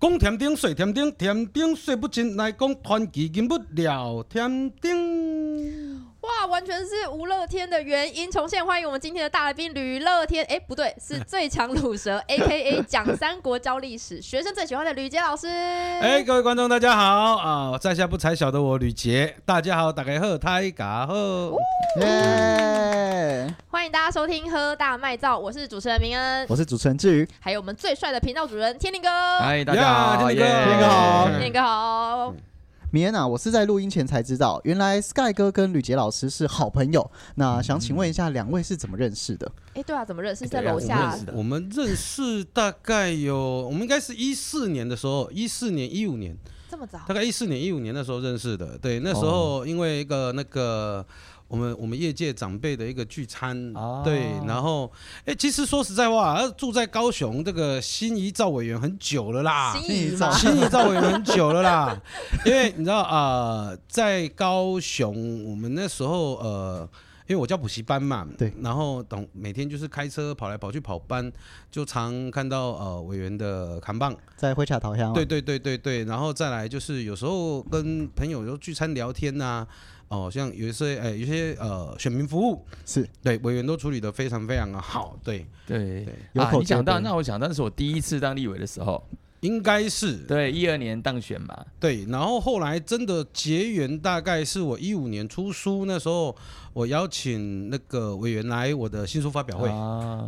讲天顶说天顶，天顶说不醒，来讲传奇人物聊天顶。全是吴乐天的原因重现。欢迎我们今天的大来宾吕乐天。哎，不对，是 最强卤蛇，A K A 讲三国教历史，学生最喜欢的吕杰老师。哎，各位观众大家好啊，在下不才小的我吕杰，大家好，大家好，大家好，耶！欢迎大家收听喝大麦造，我是主持人明恩，我是主持人志宇，还有我们最帅的频道主人天林哥。嗨，大家好，天林哥，天林哥好，天林哥好。米安娜，我是在录音前才知道，原来 Sky 哥跟吕杰老师是好朋友。那想请问一下，两位是怎么认识的？哎，对啊，怎么认识？在楼下。我们认识大概有，我们应该是一四年的时候，一四年、一五年，这么早？大概一四年、一五年的时候认识的。对，那时候因为一个那个。我们我们业界长辈的一个聚餐，对，然后，哎，其实说实在话，住在高雄这个新一赵委员很久了啦，新一赵新一赵委员很久了啦，因为你知道啊，在高雄我们那时候呃，因为我教补习班嘛，对，然后等每天就是开车跑来跑去跑班，就常看到呃委员的扛棒。在灰卡桃香，对对对对对，然后再来就是有时候跟朋友有聚餐聊天呐。哦，像有一些诶，有些呃，选民服务是对委员都处理的非常非常的好，对对对。啊，你讲到那我想，那是我第一次当立委的时候，应该是对一二年当选嘛，对，然后后来真的结缘，大概是我一五年出书那时候。我邀请那个委员来我的新书发表会，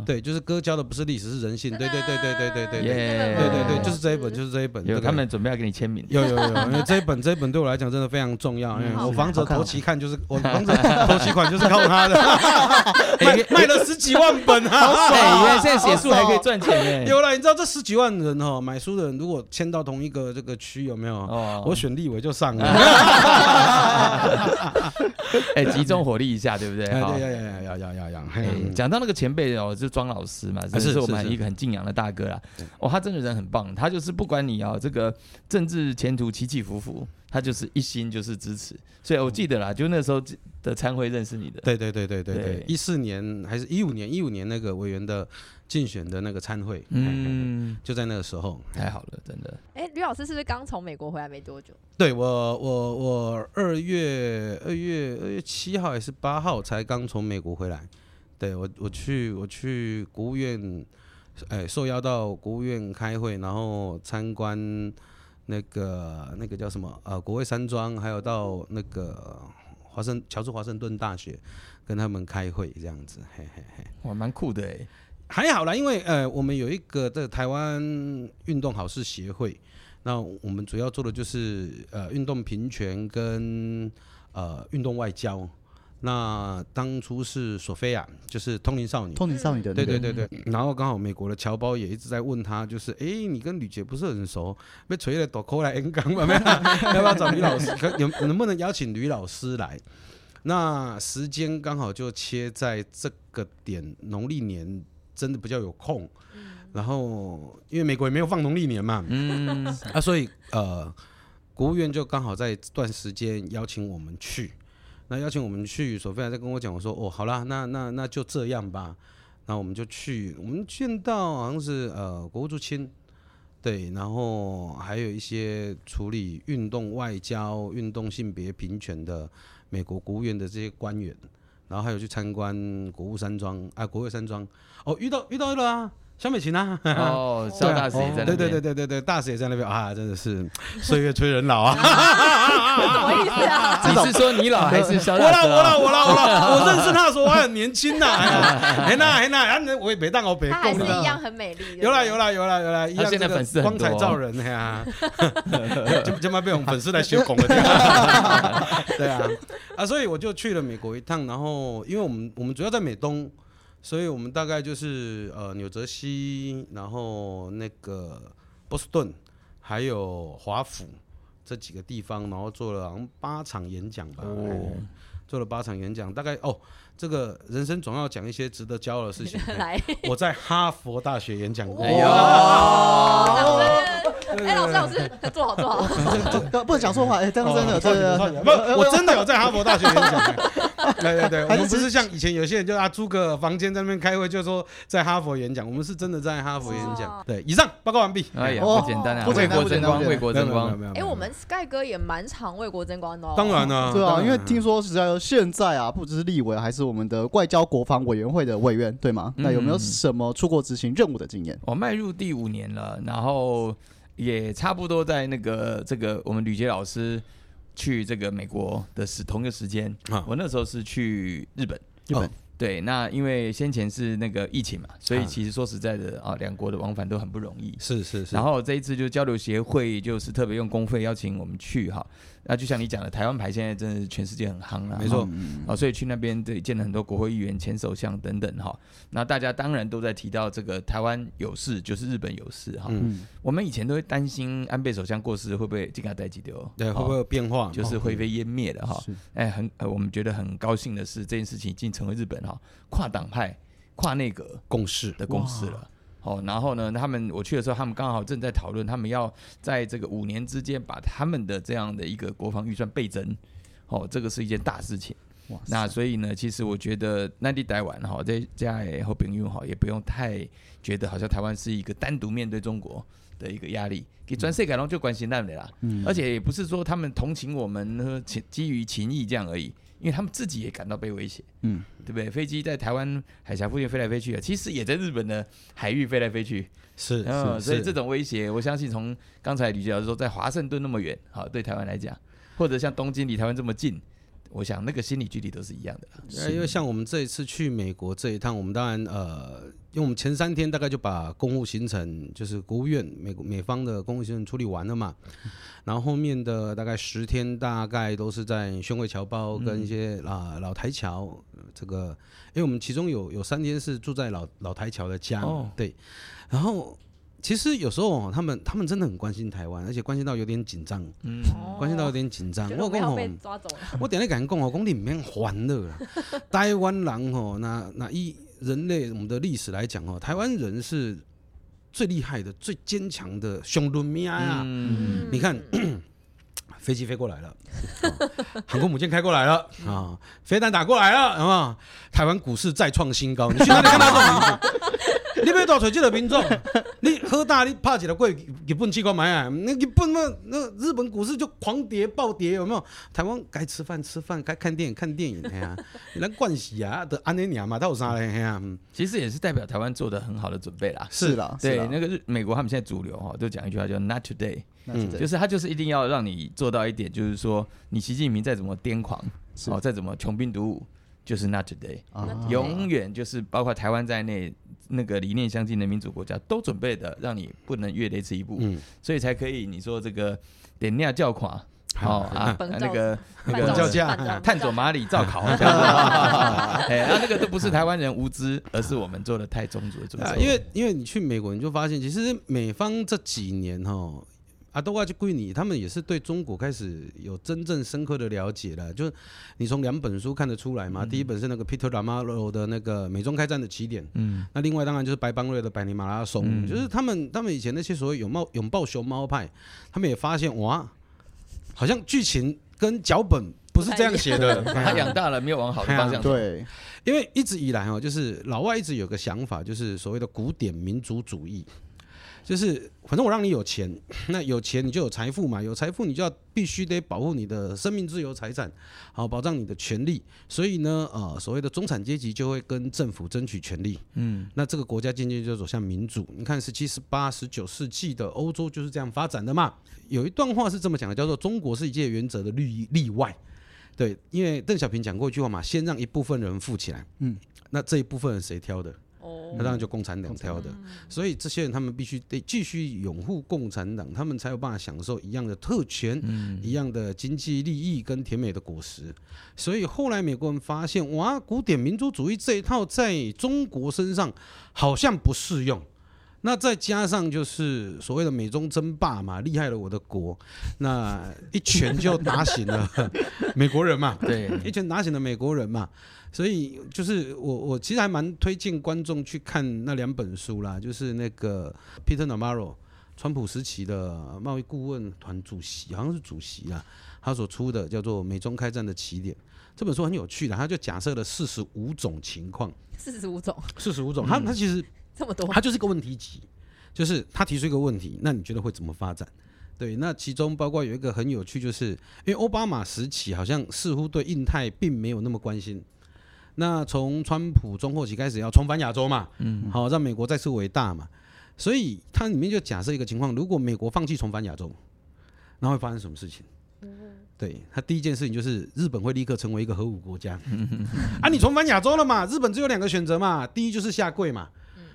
对，就是哥教的不是历史是人性，对对对对对对对对对对对，就是这一本，就是这一本。有他们准备要给你签名。有有有，因为这一本这一本对我来讲真的非常重要，因为我房子头期看就是我房子 头期款就是靠他的，卖卖了十几万本啊！对，原来现在写书还可以赚钱耶。有了，你知道这十几万人哈，买书的人如果签到同一个这个区有没有？哦，我选立委就上了。哎，集中火力一。下对不对？对，要要要要要要。讲到那个前辈哦，就是庄老师嘛，这是我们一个很敬仰的大哥啦。哦，他真的人很棒，他就是不管你啊这个政治前途起起伏伏，他就是一心就是支持。所以我记得啦，就那时候的参会认识你的。对对对对对对，一四年还是一五年？一五年那个委员的。竞选的那个参会，嗯，就在那个时候，太好了，真的。哎，吕老师是不是刚从美国回来没多久？对我，我，我二月二月二月七号还是八号才刚从美国回来。对我，我去我去国务院，哎，受邀到国务院开会，然后参观那个那个叫什么呃国会山庄，还有到那个华盛乔治华盛顿大学跟他们开会这样子，嘿嘿嘿，哇，蛮酷的哎。还好啦，因为呃，我们有一个的台湾运动好事协会，那我们主要做的就是呃运动平权跟呃运动外交。那当初是索菲亚，就是通灵少女，通灵少女的对对对对。然后刚好美国的侨胞也一直在问他，就是哎，你跟吕杰不是很熟，被锤了躲扣来 N 港嘛？要不要找吕老师？可有能不能邀请吕老师来？那时间刚好就切在这个点，农历年。真的比较有空，然后因为美国也没有放农历年嘛，嗯。啊，所以呃，国务院就刚好在这段时间邀请我们去，那邀请我们去，索菲亚在跟我讲，我说哦，好啦，那那那就这样吧，那我们就去，我们见到好像是呃国务驻青，对，然后还有一些处理运动外交、运动性别平权的美国国务院的这些官员。然后还有去参观国务山庄啊，国会山庄。哦，遇到遇到了啊，小美琴啊，哦，肖大使也在那边，对对对对对对，大使也在那边。啊，真的是 岁月催人老啊，什么意思啊？你是说你老还是肖大使？我老我老我老我老，我认识他的时候我还很年轻呐，哎那哎那，然后我也没当我别还是一样很美丽，有啦有啦有啦有啦，一样现在粉丝光彩照人呀，就就嘛被我们粉丝来学拱了，对啊。啊，所以我就去了美国一趟，然后因为我们我们主要在美东，所以我们大概就是呃纽泽西，然后那个波士顿，还有华府这几个地方，然后做了好像八场演讲吧，做了八场演讲，大概哦。这个人生总要讲一些值得骄傲的事情。来，我在哈佛大学演讲过。哎呦，老师，哎，老师，老师，坐好，坐好。不能讲错话，哎，真的，真的，真的，不，我真的有在哈佛大学演讲。对 对对，我们不是像以前有些人就啊租个房间在那边开会，就说在哈佛演讲，我们是真的在哈佛演讲。对，以上报告完毕。哎呀，不简单啊！为国争光，为国争光。哎，我们 Sky 哥也蛮常为国争光的。当然了，对啊，因为听说实在现在啊，不只是立委，还是我们的外交国防委员会的委员，对吗？那有没有什么出国执行任务的经验？我迈入第五年了，然后也差不多在那个这个我们吕杰老师。去这个美国的是同一个时间啊，我那时候是去日本，日本。对，那因为先前是那个疫情嘛，所以其实说实在的啊，两国的往返都很不容易，是是是。然后这一次就交流协会就是特别用公费邀请我们去哈。那就像你讲的，台湾牌现在真的是全世界很夯了，没错，啊，所以去那边对见了很多国会议员、前首相等等哈。那大家当然都在提到这个台湾有事就是日本有事哈。我们以前都会担心安倍首相过世会不会这个带几丢，对，会不会有变化，就是灰飞烟灭的哈。哎，很我们觉得很高兴的是，这件事情已经成为日本哈跨党派、跨内阁共识。的共识了。哦，然后呢，他们我去的时候，他们刚好正在讨论，他们要在这个五年之间把他们的这样的一个国防预算倍增，哦，这个是一件大事情。哇，那所以呢，其实我觉得内地待完哈，在家以后朋友哈，也不用太觉得好像台湾是一个单独面对中国的一个压力，给专设改动就关心那里啦。嗯，而且也不是说他们同情我们，情基于情谊这样而已。因为他们自己也感到被威胁，嗯，对不对？飞机在台湾海峡附近飞来飞去的，其实也在日本的海域飞来飞去，是，嗯，所以这种威胁，我相信从刚才吕教授说，在华盛顿那么远，好，对台湾来讲，或者像东京离台湾这么近。我想那个心理距离都是一样的，因为像我们这一次去美国这一趟，我们当然呃，因为我们前三天大概就把公务行程，就是国务院美美方的公务行程处理完了嘛，然后后面的大概十天大概都是在宣慰侨胞跟一些啊老台侨这个，因为我们其中有有三天是住在老老台侨的家，对，然后。其实有时候他们他们真的很关心台湾，而且关心到有点紧张，嗯，关心到有点紧张。我讲吼，我点来跟你讲哦，讲你唔免烦了啦。台湾人哦，那那以人类我们的历史来讲哦，台湾人是最厉害的、最坚强的兄弟命啊！你看，飞机飞过来了，航空母舰开过来了啊，飞弹打过来了，好不好？台湾股市再创新高，你去哪里看到这种名字？你要多找这个民众，你喝大你怕起来贵，日本机关买啊？那日本那那日本股市就狂跌暴跌，有没有？台湾该吃饭吃饭，该看电影看电影，哎呀，你来惯喜啊，得安尼娘嘛，他有啥嘞？哎呀，其实也是代表台湾做的很好的准备啦。是啦，对，那个日美国他们现在主流哈，都讲一句话叫 “not today”，嗯，就是他就是一定要让你做到一点，就是说你习近平再怎么癫狂，哦，再怎么穷兵黩武。就是 not today，永远就是包括台湾在内，那个理念相近的民主国家都准备的，让你不能越雷池一步，所以才可以你说这个点亮叫垮，好。啊，那个 那个叫价探索马里造考，哎，啊，那个都不是台湾人无知，而是我们做的太充足的准备。因为因为你去美国，你就发现其实美方这几年哈。啊，都话就归你，他们也是对中国开始有真正深刻的了解了。就是你从两本书看得出来嘛，第一本是那个 Peter Lamaro 的那个美中开战的起点，嗯，那另外当然就是白邦瑞的百年马拉松，就是他们他们以前那些所谓拥抱拥抱熊猫派，他们也发现哇，好像剧情跟脚本不是这样写的，他养大了没有往好的方向 对，因为一直以来哦，就是老外一直有个想法，就是所谓的古典民族主义。就是，反正我让你有钱，那有钱你就有财富嘛，有财富你就要必须得保护你的生命、自由、财产，好保障你的权利。所以呢，呃，所谓的中产阶级就会跟政府争取权利。嗯，那这个国家渐渐就走向民主。你看，十七、十八、十九世纪的欧洲就是这样发展的嘛。有一段话是这么讲的，叫做“中国是一切原则的例例外”。对，因为邓小平讲过一句话嘛，先让一部分人富起来。嗯，那这一部分人谁挑的？那当然就共产党挑的，所以这些人他们必须得继续拥护共产党，他们才有办法享受一样的特权，一样的经济利益跟甜美的果实。所以后来美国人发现，哇，古典民族主义这一套在中国身上好像不适用。那再加上就是所谓的美中争霸嘛，厉害了我的国，那一拳就打醒了 美国人嘛，对，一拳打醒了美国人嘛。所以就是我我其实还蛮推荐观众去看那两本书啦，就是那个 Peter Navarro 川普时期的贸易顾问团主席，好像是主席啊，他所出的叫做《美中开战的起点》这本书很有趣的，他就假设了四十五种情况，四十五种，四十五种，他他其实 这么多，他就是个问题集，就是他提出一个问题，那你觉得会怎么发展？对，那其中包括有一个很有趣，就是因为奥巴马时期好像似乎对印太并没有那么关心。那从川普中后期开始要重返亚洲嘛，嗯，好让美国再次伟大嘛，所以它里面就假设一个情况：如果美国放弃重返亚洲，那会发生什么事情？对他第一件事情就是日本会立刻成为一个核武国家。啊，你重返亚洲了嘛？日本只有两个选择嘛，第一就是下跪嘛，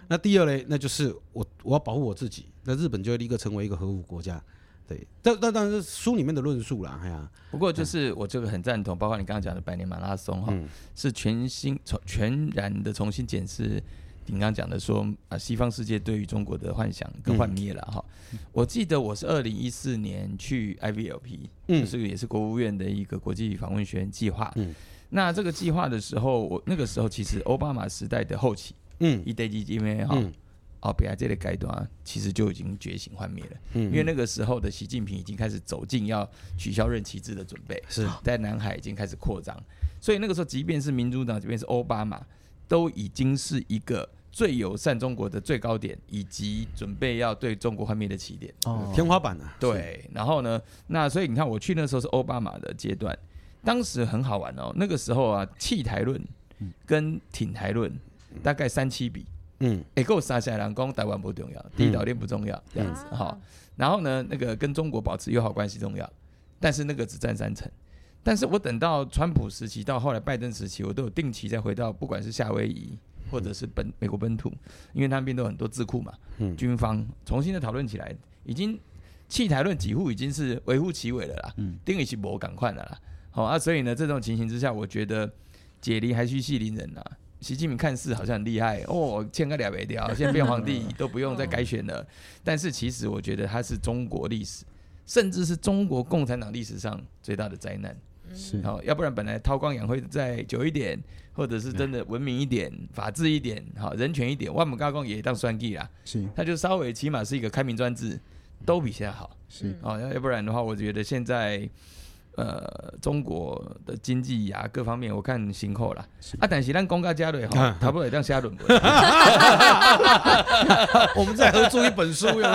那第二嘞，那就是我我要保护我自己，那日本就会立刻成为一个核武国家。对，但但但是书里面的论述啦，哎呀，不过就是我这个很赞同，包括你刚刚讲的百年马拉松哈，是全新从全然的重新检视你刚刚讲的说啊，西方世界对于中国的幻想跟幻灭了哈。我记得我是二零一四年去 IVLP，嗯就是也是国务院的一个国际访问学院计划。嗯那这个计划的时候，我那个时候其实奥巴马时代的后期，嗯，一代基因为哈。哦，比亚这类阶段其实就已经觉醒幻灭了，嗯。因为那个时候的习近平已经开始走进要取消任期制的准备，是。在南海已经开始扩张，所以那个时候即便是民主党，即便是奥巴马，都已经是一个最友善中国的最高点，以及准备要对中国幻灭的起点，哦，天花板啊。对，然后呢，那所以你看我去那时候是奥巴马的阶段，当时很好玩哦，那个时候啊，弃台论跟挺台论大概三七比。嗯，哎，够杀下来，人讲台湾不重要，第一岛链不重要，这样子哈。然后呢，那个跟中国保持友好关系重要，但是那个只占三成。但是我等到川普时期到后来拜登时期，我都有定期再回到，不管是夏威夷或者是本美国本土，因为那边都有很多智库嘛，嗯军方重新的讨论起来，已经弃台论几乎已经是微乎其微了啦，定义起博赶快的啦。好啊，所以呢，这种情形之下，我觉得解离还需系邻人呐。习近平看似好像很厉害哦，签个两百条，现在变皇帝都不用再改选了。但是其实我觉得他是中国历史，甚至是中国共产党历史上最大的灾难。是，好，要不然本来韬光养晦再久一点，或者是真的文明一点、法治一点、好人权一点，万母高光也当算计啦。是，他就稍微起码是一个开明专制，都比现在好。是，哦，要要不然的话，我觉得现在。呃，中国的经济呀，各方面我看辛苦了啊。但是咱公家家里哈，差不多当写论文。我们在合作一本书，有没有？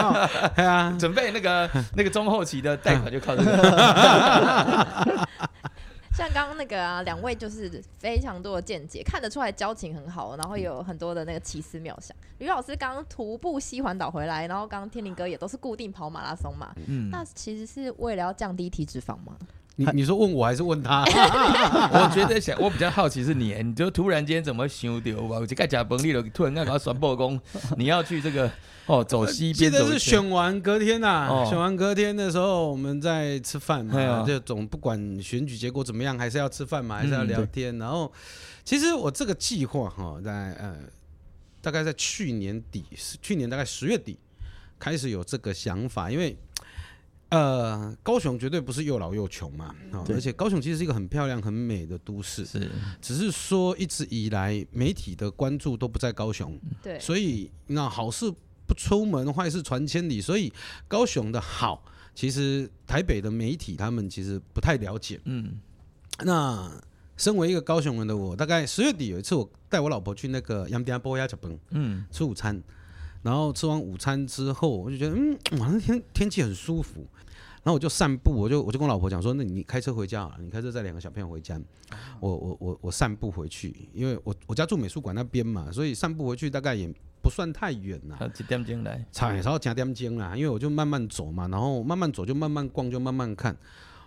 啊，准备那个那个中后期的贷款就靠这个。像刚刚那个啊，两位就是非常多的见解，看得出来交情很好，然后有很多的那个奇思妙想。吕老师刚刚徒步西环岛回来，然后刚刚天林哥也都是固定跑马拉松嘛，嗯，那其实是为了要降低体脂肪吗？你你说问我还是问他？我觉得想，我比较好奇是你，你就突然间怎么想到我这个假崩利了，突然间搞传播工，你要去这个哦走西边？记得是选完隔天呐，选完隔天的时候我们在吃饭嘛，就总不管选举结果怎么样，还是要吃饭嘛，还是要聊天。然后其实我这个计划哈，在呃大概在去年底，去年大概十月底开始有这个想法，因为。呃，高雄绝对不是又老又穷嘛，而且高雄其实是一个很漂亮、很美的都市，是，只是说一直以来媒体的关注都不在高雄，对，所以那好事不出门，坏事传千里，所以高雄的好，其实台北的媒体他们其实不太了解，嗯，那身为一个高雄人的我，大概十月底有一次，我带我老婆去那个杨店波亚吃饭，嗯，吃午餐，然后吃完午餐之后，我就觉得，嗯，哇，那天天气很舒服。然后我就散步，我就我就跟我老婆讲说，那你开车回家啊，你开车载两个小朋友回家，我我我我散步回去，因为我我家住美术馆那边嘛，所以散步回去大概也不算太远呐。几点钟来？差然后加点钟啦，因为我就慢慢走嘛，然后慢慢走就慢慢逛就慢慢看。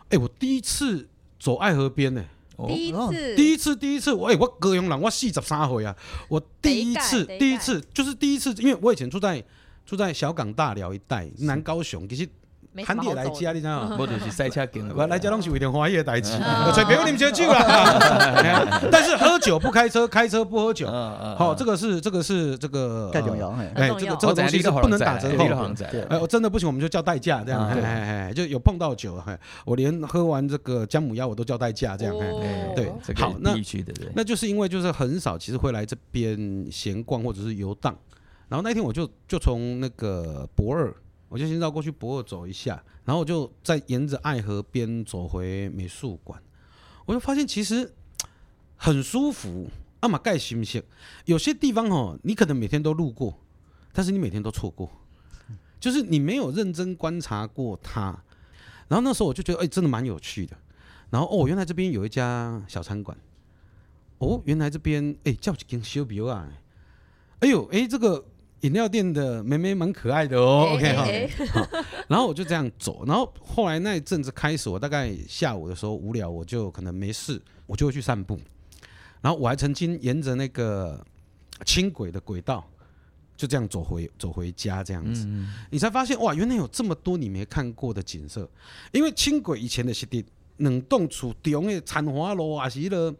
哎，我第一次走爱河边呢，第一次，第一次，第一次，我哎我高雄人，我四十三岁啊，我第一次，第一次就是第一次，因为我以前住在住在小港大寮一带，南高雄，其实。喊你来家，你知道吗？我就是赛车经我 来家拢是为点欢喜的代志，所别问你们酒啦。但是喝酒不开车，开车不喝酒。好，这个是这个是这个。太重要，哎，这个这个东西是不能打折扣。哎，我真的不行，我们就叫代驾这样。哎哎，就有碰到酒，我连喝完这个姜母鸭我都叫代驾这样。对，好，那那就是因为就是很少，其实会来这边闲逛或者是游荡。然后那天我就就从那个博二。我就先绕过去博尔走一下，然后我就再沿着爱河边走回美术馆，我就发现其实很舒服。阿玛盖行不行？有些地方哦，你可能每天都路过，但是你每天都错过，就是你没有认真观察过它。然后那时候我就觉得，哎，真的蛮有趣的。然后哦，原来这边有一家小餐馆。哦，原来这边哎叫几间修比啊。哎呦，哎这个饮料店的妹妹蛮可爱的哦。OK 哈。然后我就这样走。然后后来那一阵子开始，我大概下午的时候无聊，我就可能没事，我就会去散步。然后我还曾经沿着那个轻轨的轨道，就这样走回走回家这样子，你才发现哇，原来有这么多你没看过的景色。因为轻轨以前的是的冷冻处中的残花路啊，是了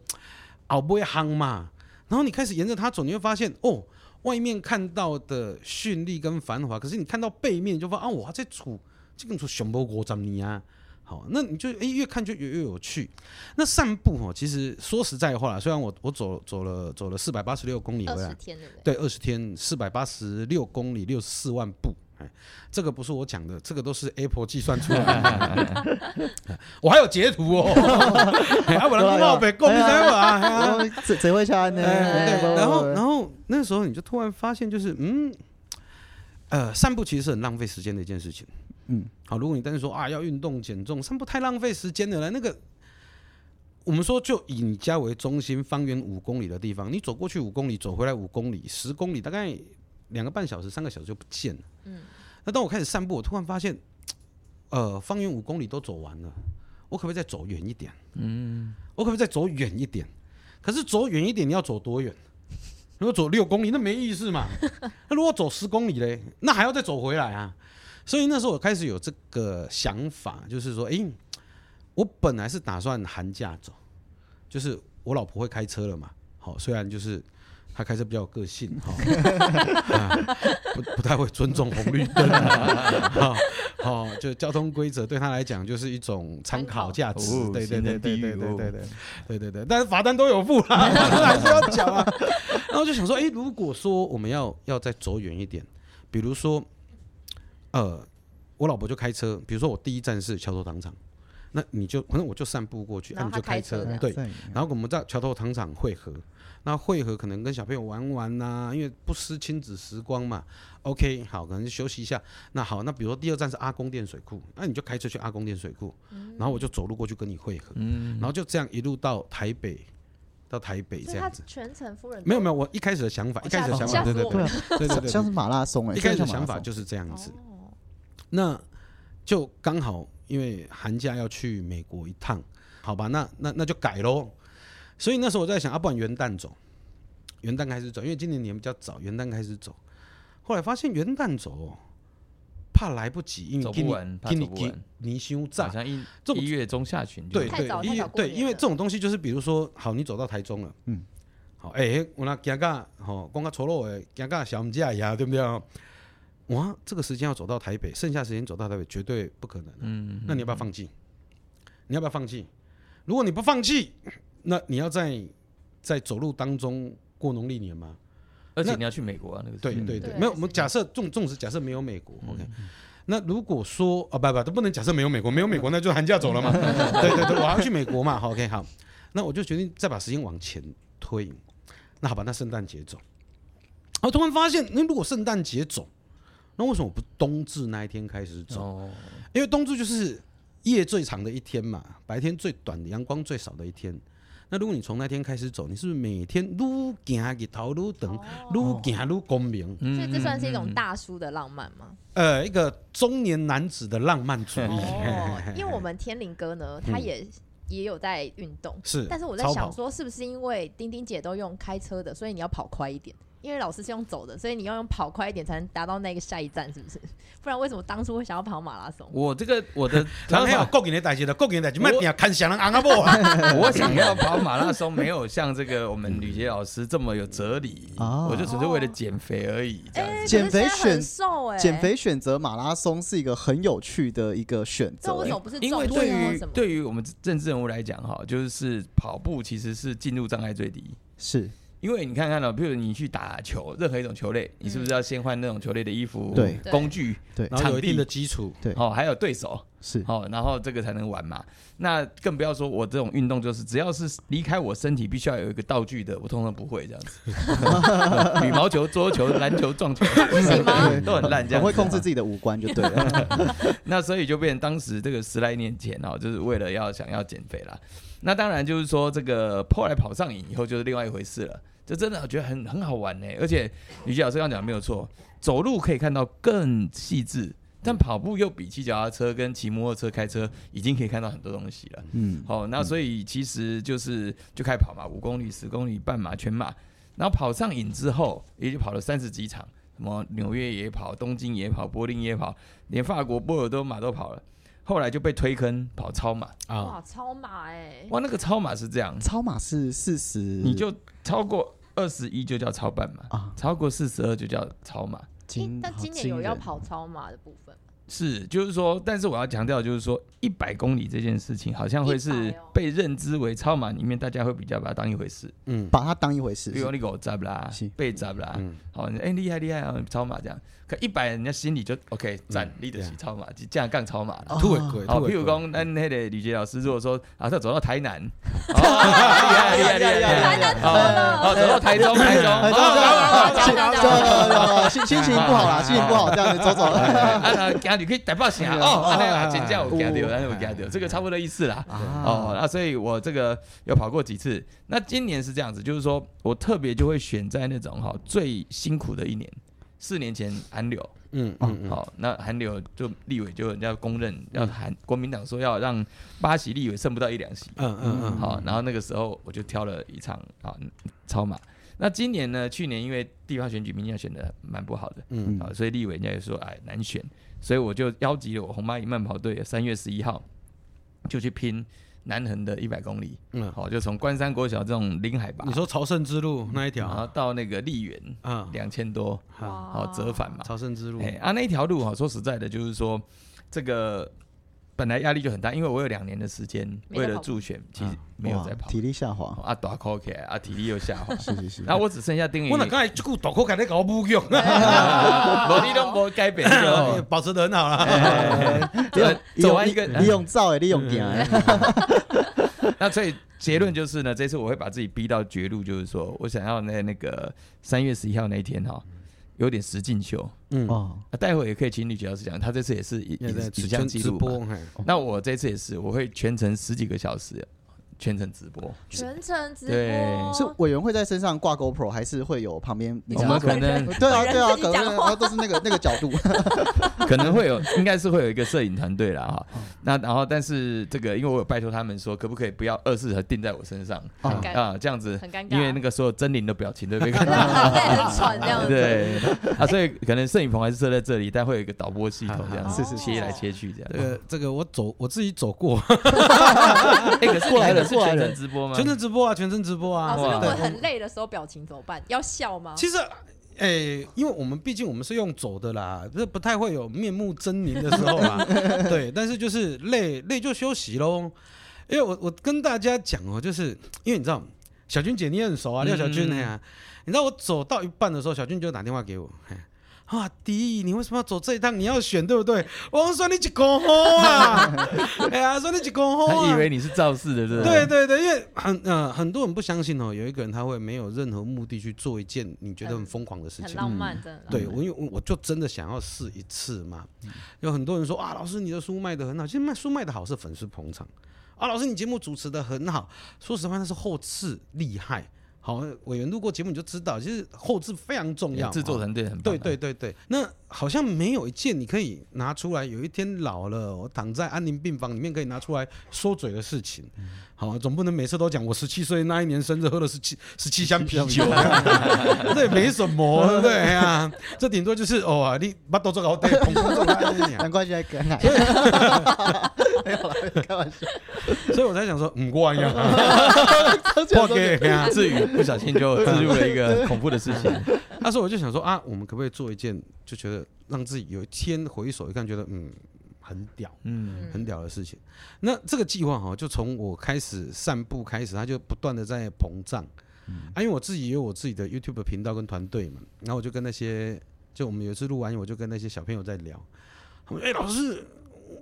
后尾行嘛。然后你开始沿着它走，你会发现哦，外面看到的绚丽跟繁华，可是你看到背面就发啊，哇，这处这个处熊猫国怎么啊？好，那你就哎越看就越越有趣。那散步哦，其实说实在话啦，虽然我我走走了走了四百八十六公里回来，对，二十天四百八十六公里六十四万步，哎，这个不是我讲的，这个都是 Apple 计算出来的。我还有截图哦，然后然后那时候你就突然发现，就是嗯，呃，散步其实是很浪费时间的一件事情。嗯，好。如果你单是说啊，要运动减重，散步太浪费时间了。那个，我们说就以你家为中心，方圆五公里的地方，你走过去五公里，走回来五公里，十公里，大概两个半小时、三个小时就不见了。嗯。那当我开始散步，我突然发现，呃，方圆五公里都走完了，我可不可以再走远一点？嗯。我可不可以再走远一点？可是走远一点，你要走多远？如果走六公里，那没意思嘛。那如果走十公里嘞，那还要再走回来啊？所以那时候我开始有这个想法，就是说，哎，我本来是打算寒假走，就是我老婆会开车了嘛，好，虽然就是她开车比较有个性，哈，不不太会尊重红绿灯，好，好，就交通规则对他来讲就是一种参考价值，对对对对对对对对。对对对，但是罚单都有付啦，还是要缴啊。然后就想说，哎，如果说我们要要再走远一点，比如说。呃，我老婆就开车，比如说我第一站是桥头糖厂，那你就反正我就散步过去，那你就开车对，然后我们在桥头糖厂汇合，那汇合可能跟小朋友玩玩呐，因为不失亲子时光嘛。OK，好，可能休息一下。那好，那比如说第二站是阿公店水库，那你就开车去阿公店水库，然后我就走路过去跟你汇合，然后就这样一路到台北，到台北这样子。全程夫人没有没有，我一开始的想法，一开始的想法，对对对对对对，像是马拉松哎，一开始的想法就是这样子。那就刚好，因为寒假要去美国一趟，好吧？那那那就改喽。所以那时候我在想，啊，不然元旦走，元旦开始走，因为今年年比较早，元旦开始走。后来发现元旦走，怕来不及，因为走不完，怕走不完。你休站，好像一一月中下旬，对对，一对，因为这种东西就是，比如说，好，你走到台中了，嗯，好，哎，我那行个，好，讲个错路的，行个小唔知呀，对不对？哇，这个时间要走到台北，剩下时间走到台北绝对不可能。嗯，那你要不要放弃？你要不要放弃？如果你不放弃，那你要在在走路当中过农历年吗？而且你要去美国啊，那个对对对，没有，我们假设重重视假设没有美国，OK。那如果说啊不不都不能假设没有美国，没有美国那就寒假走了嘛。对对对，我要去美国嘛，OK 好。那我就决定再把时间往前推。那好吧，那圣诞节走。我突然发现，那如果圣诞节走。那为什么不冬至那一天开始走？因为冬至就是夜最长的一天嘛，白天最短的，阳光最少的一天。那如果你从那天开始走，你是不是每天愈行日头愈等，愈行愈光明？所以这算是一种大叔的浪漫吗？呃，一个中年男子的浪漫主义。哦，因为我们天灵哥呢，他也也有在运动，是。但是我在想说，是不是因为丁丁姐都用开车的，所以你要跑快一点？因为老师是用走的，所以你要用跑快一点才能达到那个下一站，是不是？不然为什么当初会想要跑马拉松？我这个 我的然后还有个人的代志的，个人代志，慢点看想人昂阿波。我想要跑马拉松，没有像这个我们吕杰老师这么有哲理，我就只是为了减肥而已。减肥选瘦，哎，减肥选择马拉松是一个很有趣的一个选择。为什么不是？因为对于对于我们政治人物来讲，哈，就是跑步其实是进入障碍最低。是。因为你看看哦，比如你去打球，任何一种球类，你是不是要先换那种球类的衣服、对。工具，对。然后有一定的地基础，对，哦，还有对手，是哦，然后这个才能玩嘛。那更不要说我这种运动，就是只要是离开我身体必须要有一个道具的，我通常不会这样子。羽毛球、桌球、篮球、撞球，不行吗？都很烂，这样会控制自己的五官就对了。那所以就变成当时这个十来年前哦，就是为了要想要减肥啦。那当然就是说这个后来跑上瘾以后就是另外一回事了。这真的我觉得很很好玩呢，而且吕杰老师刚讲的没有错，走路可以看到更细致，但跑步又比骑脚踏车跟骑摩托车、开车已经可以看到很多东西了。嗯，好，那所以其实就是就开始跑嘛，五公里、十公里、半马、全马，然后跑上瘾之后，也就跑了三十几场，什么纽约也跑，东京也跑，柏林也跑，连法国波尔多马都跑了。后来就被推坑跑超马，啊，哇，超马哎！哇，那个超马是这样，超马是四十，你就超过二十一就叫超半马，啊，超过四十二就叫超马。诶今但今年有要跑超马的部分。吗，是，就是说，但是我要强调，就是说，一百公里这件事情，好像会是100哦。被认知为超马里面，大家会比较把它当一回事。嗯。把它当一回事。比。如你狗砸啦是，被砸啦，嗯，好，哎厉害厉害啊，超马这样。可一百人家心里就 OK 赞嗯，立得起超马，就这样干超马。了。哦。突围鬼，好，譬如讲，那那个吕杰老师如果说啊，他走到台南，哦厉害厉害厉害厉害，台南走到台中 台中，哎哦这样这这样样这样心心情不好啦，心情不好，这样子走走。你可以台北城哦，啊那个真正有惊到，咱有惊到，这个差不多意思啦。哦，那所以我这个有跑过几次。那今年是这样子，就是说我特别就会选在那种哈最辛苦的一年，四年前韩流，嗯嗯，好，那韩流就立委就人家公认要韩国民党说要让八席立委剩不到一两席，嗯嗯嗯，好，然后那个时候我就挑了一场啊超马。那今年呢？去年因为地方选举，民进党选的蛮不好的，嗯啊，所以立委人家也说哎难选，所以我就邀集了我红蚂蚁慢跑队，三月十一号就去拼南横的一百公里，嗯，好，就从关山国小这种临海拔，你说朝圣之路那一然后条，到那个丽园啊，两千多，好，好折返嘛，朝圣之路，哎啊那一条路哈，说实在的，就是说这个本来压力就很大，因为我有两年的时间为了助选，其实没有在跑，体力下滑。啊大扣起来啊体力又下滑，是 是是。然后我只剩下丁宇，我哪刚才这股大口感在搞 不用，我你都没改变。保持的很好啦。哎利用走走完一个，利用照诶，利用点诶。那所以结论就是呢，这次我会把自己逼到绝路，就是说我想要在那个三月十一号那一天哈，有点实境秀。嗯，哦，啊待会也可以请吕杰老师讲，他这次也是影也在影影像记录直播，嘛。那我这次也是，我会全程十几个小时，全程直播。全程直对播，是委员会在身上挂 GoPro，还是会有旁边你我们可能对啊对啊，可能都是那个那个角度。可能会有，应该是会有一个摄影团队啦哈。嗯那然后，但是这个，因为我有拜托他们说，可不可以不要二四和定在我身上啊？这样子，很尴尬，因为那个所有狰狞的表情都被看到。对，很喘这样子。对啊，所以可能摄影棚还是设在这里，但会有一个导播系统这样子，是是切来切去这样。这个这个我走我自己走过，哎，可是过来你的是全程直播吗？全程直播啊，全程直播啊。老师，如果很累的时候，表情怎么办？要笑吗？其实，哎、因为我们毕竟我们是用走的啦，这不太会有面目狰狞的时候啦。对，但是就是累累就休息喽。因为我我跟大家讲哦，就是因为你知道小军姐你也很熟啊，廖小军呀，你知道我走到一半的时候，小军就打电话给我，嘿啊弟，你为什么要走这一趟？你要选对不对？我说你去公好啊，哎呀，说你去公好啊。他以为你是肇事的，对不对对对，因为很呃很多人不相信哦，有一个人他会没有任何目的去做一件你觉得很疯狂的事情。很浪漫，真的。对，我因为我我就真的想要试一次嘛。有很多人说啊，老师你的书卖的很好，其实卖书卖的好是粉丝捧场啊。老师你节目主持的很好，说实话那是后置厉害。好，委员录过节目你就知道，其实后置非常重要。制作哦团队很棒。对对，对对，那好像没有一件你可以拿出来，有一天老了，我躺在安宁病房里面可以拿出来说嘴的事情。好，总不能每次都讲我十七岁那一年生日喝了十七十七箱啤酒，这也没什么，对不对呀？这顶多就是哦啊，你把都做搞 对，捧捧这个难怪现在感染。没有了，开玩笑。所以我才想说，嗯，我呀，这样破给呀。至于不小心就自入了一个恐怖的事情。那时候我就想说啊，我们可不可以做一件，就觉得让自己有一天回首一看，觉得嗯很屌。嗯，很屌的事情。那这个计划哈，就从我开始散步开始，它就不断的在膨胀。啊，因为我自己也有我自己的 YouTube 频道跟团队嘛，然后我就跟那些，就我们有一次录完，我就跟那些小朋友在聊，他们哎、老师，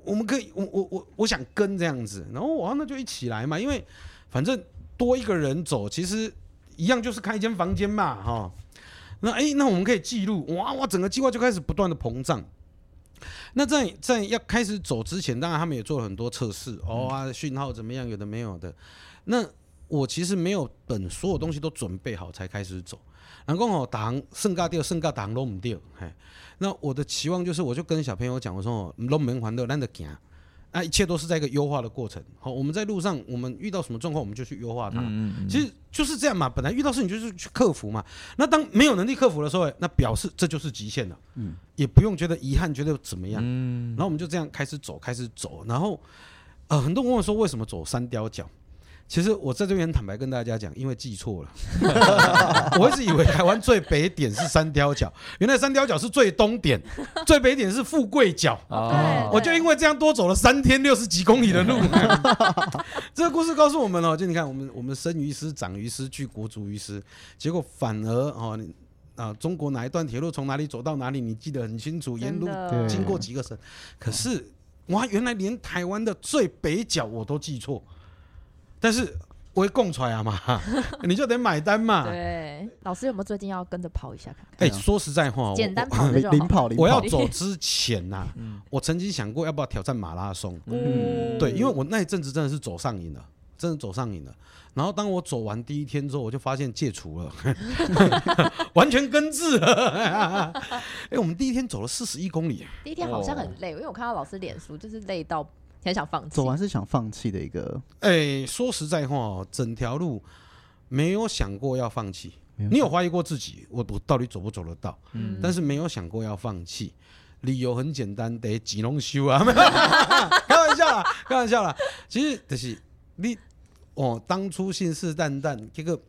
我们可以，我我我我想跟这样子，然后我那就一起来嘛，因为反正多一个人走，其实一样就是开一间房间嘛，哈。那哎、那我们可以记录，哇哇，整个计划就开始不断的膨胀。那在在要开始走之前，当然他们也做了很多测试，哦啊，讯号怎么样，有的没有的。那我其实没有等所有东西都准备好才开始走。然后哦，打航圣尬掉，圣尬打航都唔掉，嘿。那我的期望就是，我就跟小朋友讲，我说哦，拢门环的，咱得行。啊，一切都是在一个优化的过程。好，我们在路上，我们遇到什么状况，我们就去优化它。嗯嗯其实就是这样嘛，本来遇到事情就是去克服嘛。那当没有能力克服的时候，那表示这就是极限了。嗯，也不用觉得遗憾，觉得怎么样。嗯然后我们就这样开始走，开始走。然后呃，很多人问我说为什么走三雕角？其实我在这边坦白跟大家讲，因为记错了。我一直以为台湾最北点是三貂角，原来三貂角是最东点，最北点是富贵角。哦，我就因为这样多走了三天六十几公里的路。这个故事告诉我们哦，就你看我们我们生于斯长于斯据国足于斯，结果反而哦你啊中国哪一段铁路从哪里走到哪里，你记得很清楚，沿路经过几个省，可是哇原来连台湾的最北角我都记错，但是我会供出来啊嘛，你就得买单嘛。对，老师有没有最近要跟着跑一下看看？哎、说实在话，我简单我跑的就好。零零跑零我要，走之前呐、我曾经想过要不要挑战马拉松。嗯对，因为我那一阵子真的是走上瘾了，真的走上瘾了。然后当我走完第一天之后，我就发现戒除了，完全根治了。哎、我们第一天走了四十一公里，第一天好像很累，因为我看到老师脸书就是累到很想放弃。走完是想放弃的一个，哎、说实在话哦，整条路没有想过要放弃。你有怀疑过自己，我我到底走不走得到？嗯但是没有想过要放弃。理由很简单，得几龙修啊！开玩笑啦，开玩笑啦。其实就是你哦，当初信誓旦旦，结果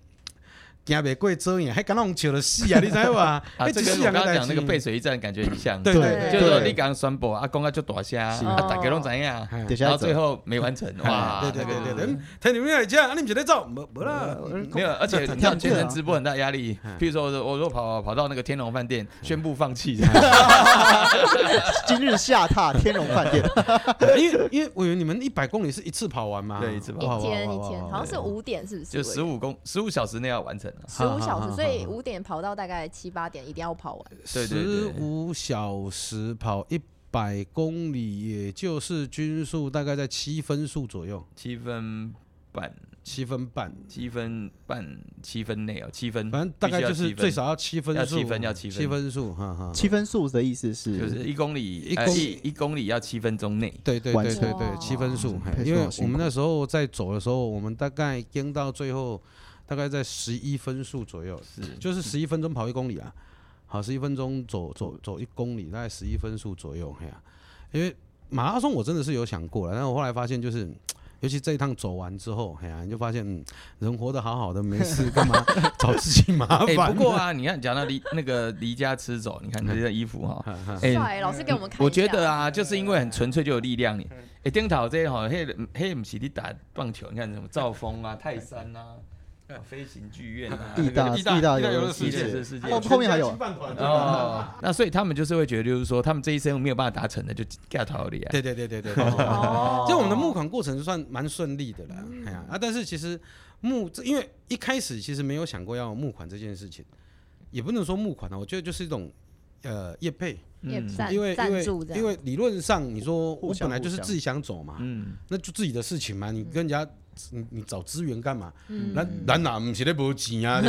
行袂过遮影，还敢让笑了死啊！你知道吧？啊，那这跟我刚刚讲那个背背，水一战感觉很像，对对就是说对你刚刚宣布啊，公啊就大虾，是。啊大家拢怎样，哎等下走然后最后没完成，哇，对对那个对对对，听你们来讲，啊，你们就在走，没没啦，没有，而且很这样全程直播很大压力。譬如说，我我如果跑跑到那个天龙饭店，宣布放弃，今日下榻天龙饭店，因为因为我以为你们一百公里是一次跑完吗，对一次跑完。一天一天，好像是五点，是不是？就十五公十五小时内要完成了。十五小时，所以五点跑到大概七八点，一定要跑完。十五小时跑一百公里，也就是均速大概在七分速左右，七分半，七分半，七分半，七分内哦，七分，反正大概就必须要七分是最少要七分速，要七分要七分七分速，哈哈。七分速的意思是就是一公里，呃一公里一一公里要七分钟内。对对对对对，七分速，嘿配速因为我们那时候在走的时候，我们大概跟到最后大概在十一分速左右，是就是十一分钟跑一公里啊。好，十一分钟走走走一公里，大概十一分速左右，嘿呀、因为马拉松我真的是有想过了，但我后来发现就是。尤其这一趟走完之后，哎呀，你就发现，嗯，人活得好好的，没事，干嘛找自己麻哎，烦？不过啊，你看讲到离那个离家吃走，你看这件衣服哈，帅，老师给我们看。我觉得啊，就是因为很纯粹就有力量。你哎，丁桃这哈，嘿嘿，不是你打棒球，你看什么赵峰啊、泰山啊、啊 飞行剧院啊、地大那个义大游乐世界世界是世界后后面还有哦，那所以他们就是会觉得，就是说他们这一生没有办法达成的，就 get 逃离啊。对对对对对对。哦，就我们的募款过程算蛮顺利的啦，哎呀啊，但是其实募，这因为一开始其实没有想过要募款这件事情，也不能说募款啊，我觉得就是一种呃业配，嗯因为因为。因为理论上你说我本来就是自己想走嘛，嗯，那就自己的事情嘛，你跟人家你你找资源干嘛？嗯咱咱哪不是咧无钱啊？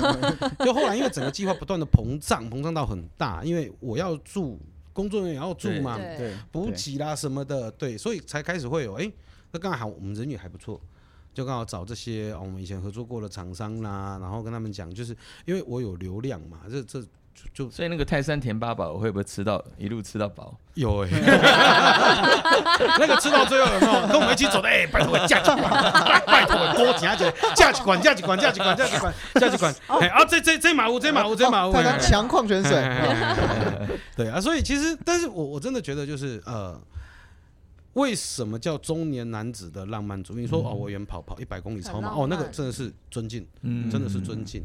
就后来因为整个计划不断的膨胀，膨胀到很大，因为我要住，工作人员也要住嘛，对对补给啦什么的，对，所以才开始会有，哎、那刚好我们人也还不错，就刚好找这些、哦我们以前合作过的厂商啦，然后跟他们讲，就是因为我有流量嘛，这这就就。所以那个泰山甜八宝会不会吃到一路吃到饱？有哎、那个吃到最后有没有？跟我们一起走的？哎、拜托价几管，拜托托多钱一个价几管，架几管，架几管，架几管，架几管，哎、啊这这这马乌，这马乌，这马乌，泰哎山强矿泉水，对啊，所以其实，但是我我真的觉得就是呃，为什么叫中年男子的浪漫主义？你说哦，我远跑跑一百公里超马，哦，那个真的是尊敬，嗯真的是尊敬。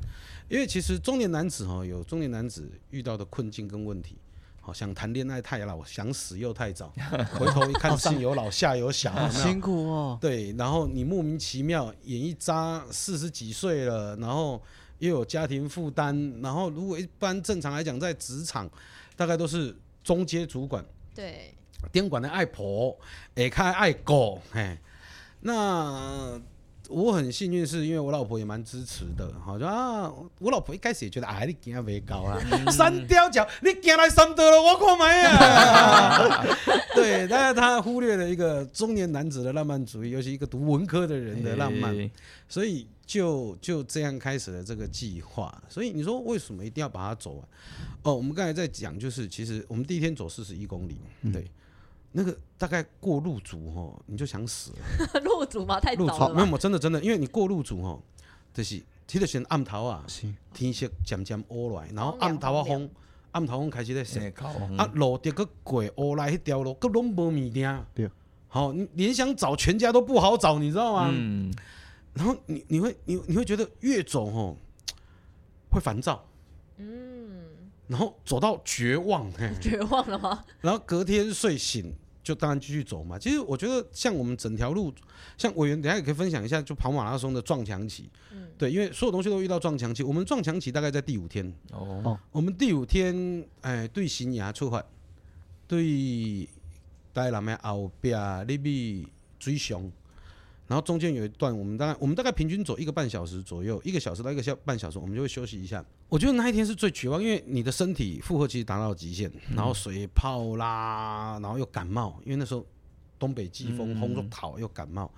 因为其实中年男子哈，有中年男子遇到的困境跟问题。好想谈恋爱太老，想死又太早。回头一看，上有老下有小，辛苦哦。对，然后你莫名其妙演一扎四十几岁了，然后又有家庭负担，然后如果一般正常来讲，在职场大概都是中阶主管，对，监管的爱婆，也开爱狗，嘿，那。我很幸运，是因为我老婆也蛮支持的，好像啊，我老婆一开始也觉得，哎，你惊未高啦，三雕脚，你惊来三德了，我靠没啊？对，但是他忽略了一个中年男子的浪漫主义，尤其一个读文科的人的浪漫，所以就就这样开始了这个计划。所以你说为什么一定要把它走完？哦，我们刚才在讲，就是其实我们第一天走四十一公里，对。那个大概过路竹吼，你就想死了。路竹吗？太早了。没有，真的真的，因为你过路竹吼，就是提着先暗头啊，天色渐渐乌来，然后暗头啊风，暗头风开始在升，啊路得个过乌来，迄条路佮拢无物件。对。好，你连想找全家都不好找，你知道吗？嗯。然后你你会你你会觉得越走吼会烦躁。嗯。然后走到绝望。绝望了吗？然后隔天睡醒。就当然继续走嘛。其实我觉得，像我们整条路，像委员等下也可以分享一下，就跑马拉松的撞墙期。嗯，对，因为所有东西都遇到撞墙期。我们撞墙期大概在第五天。哦。我们第五天，哎，对新芽出发，对台南的后壁那边追上。然后中间有一段，我们大概我们大概平均走一个半小时左右，一个小时到一个小半小时，我们就会休息一下。我觉得那一天是最绝望，因为你的身体负荷其实达到极限，然后水泡啦，然后又感冒，因为那时候东北季风轰着跑又感冒。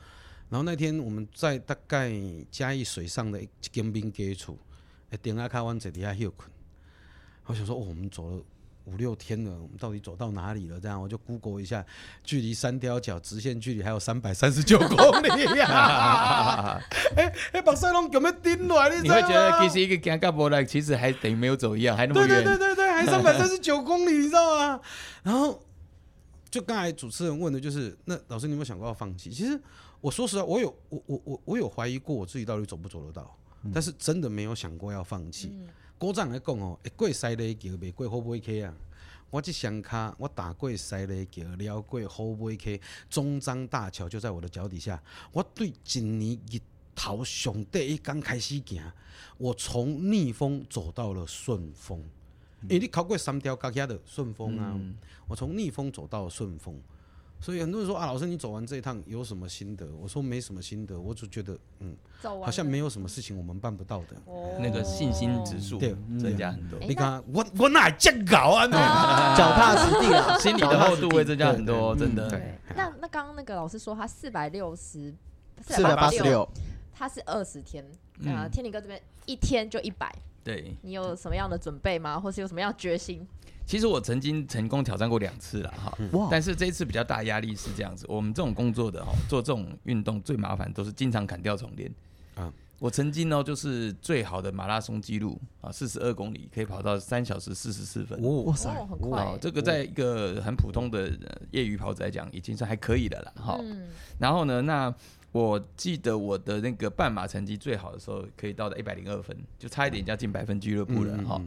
然后那天我们在大概嘉义水上的一间兵基处，哎，顶下开湾在底下休困。我想说，哦，我们走了。五六天了，我们到底走到哪里了？这样我就 Google 一下，距离三条角直线距离还有三百三十九公里呀！哎哎，把塞隆有没有顶来？你会觉得其实一个尴尬波来，其实还等于没有走一样，还那么远。对对对对对，还 三百三十九公里，你知道吗？然后就刚才主持人问的就是，那老师你有没有想过要放弃？其实我说实话，我有我我我我有怀疑过我自己到底走不走得到，但是真的没有想过要放弃。古早来讲哦，会过西雷桥，袂过好尾溪啊！我这双骹，我打过西雷桥，了过好尾溪，中章大桥就在我的脚底下。我对今年日头上第一刚开始行，我从逆风走到了顺风。因为你考过三条高架的顺风啊，我从逆风走到了顺风。所以很多人说啊，老师你走完这一趟有什么心得？我说没什么心得，我只觉得嗯，好像没有什么事情我们办不到的。那个信心指数对增加很多。你看我我哪见搞啊？脚踏实地啊，心理的厚度会增加很多，真的。那那刚刚那个老师说他四百六十四百八十六，他是二十天啊，天理哥这边一天就一百。对，你有什么样的准备吗？或是有什么样决心？其实我曾经成功挑战过两次了哈，但是这一次比较大压力是这样子，我们这种工作的哈，做这种运动最麻烦都是经常砍掉重练啊。我曾经呢就是最好的马拉松记录啊，四十二公里可以跑到三小时四十四分，哇塞，很快。这个在一个很普通的业余跑者来讲，已经算还可以的了哈。然后呢，那我记得我的那个半马成绩最好的时候，可以到达一百零二分，就差一点要进百分俱乐部了哈。